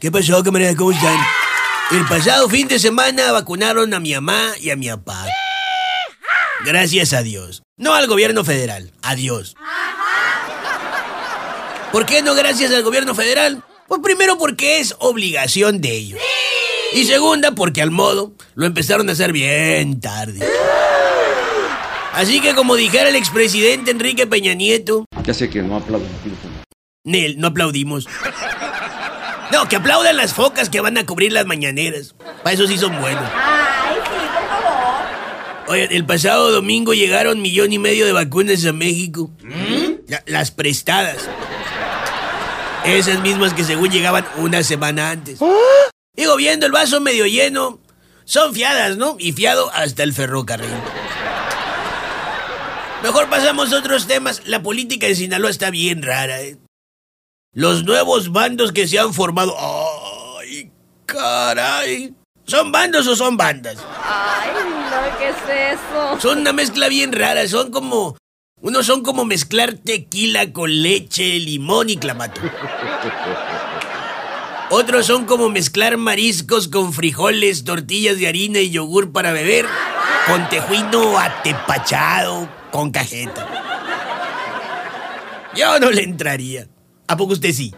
¿Qué pasó, camarada? ¿Cómo están? El pasado fin de semana vacunaron a mi mamá y a mi papá. Gracias a Dios. No al gobierno federal, a Dios. ¿Por qué no gracias al gobierno federal? Pues primero porque es obligación de ellos. Y segunda porque al modo lo empezaron a hacer bien tarde. Así que como dijera el expresidente Enrique Peña Nieto, Ya sé que no aplauden aquí. Nel, no aplaudimos. No, que aplaudan las focas que van a cubrir las mañaneras. Para eso sí son buenos. Ay, sí, por favor. Oye, el pasado domingo llegaron millón y medio de vacunas a México. La- las prestadas. Esas mismas que según llegaban una semana antes. Digo, viendo el vaso medio lleno, son fiadas, ¿no? Y fiado hasta el ferrocarril. Mejor pasamos a otros temas. La política de Sinaloa está bien rara, ¿eh? Los nuevos bandos que se han formado. ¡Ay, caray! ¿Son bandos o son bandas? Ay, no, ¿qué es eso? Son una mezcla bien rara, son como... Unos son como mezclar tequila con leche, limón y clamato. Otros son como mezclar mariscos con frijoles, tortillas de harina y yogur para beber, con tejuino atepachado, con cajeta. Yo no le entraría. ¿A poco usted sí?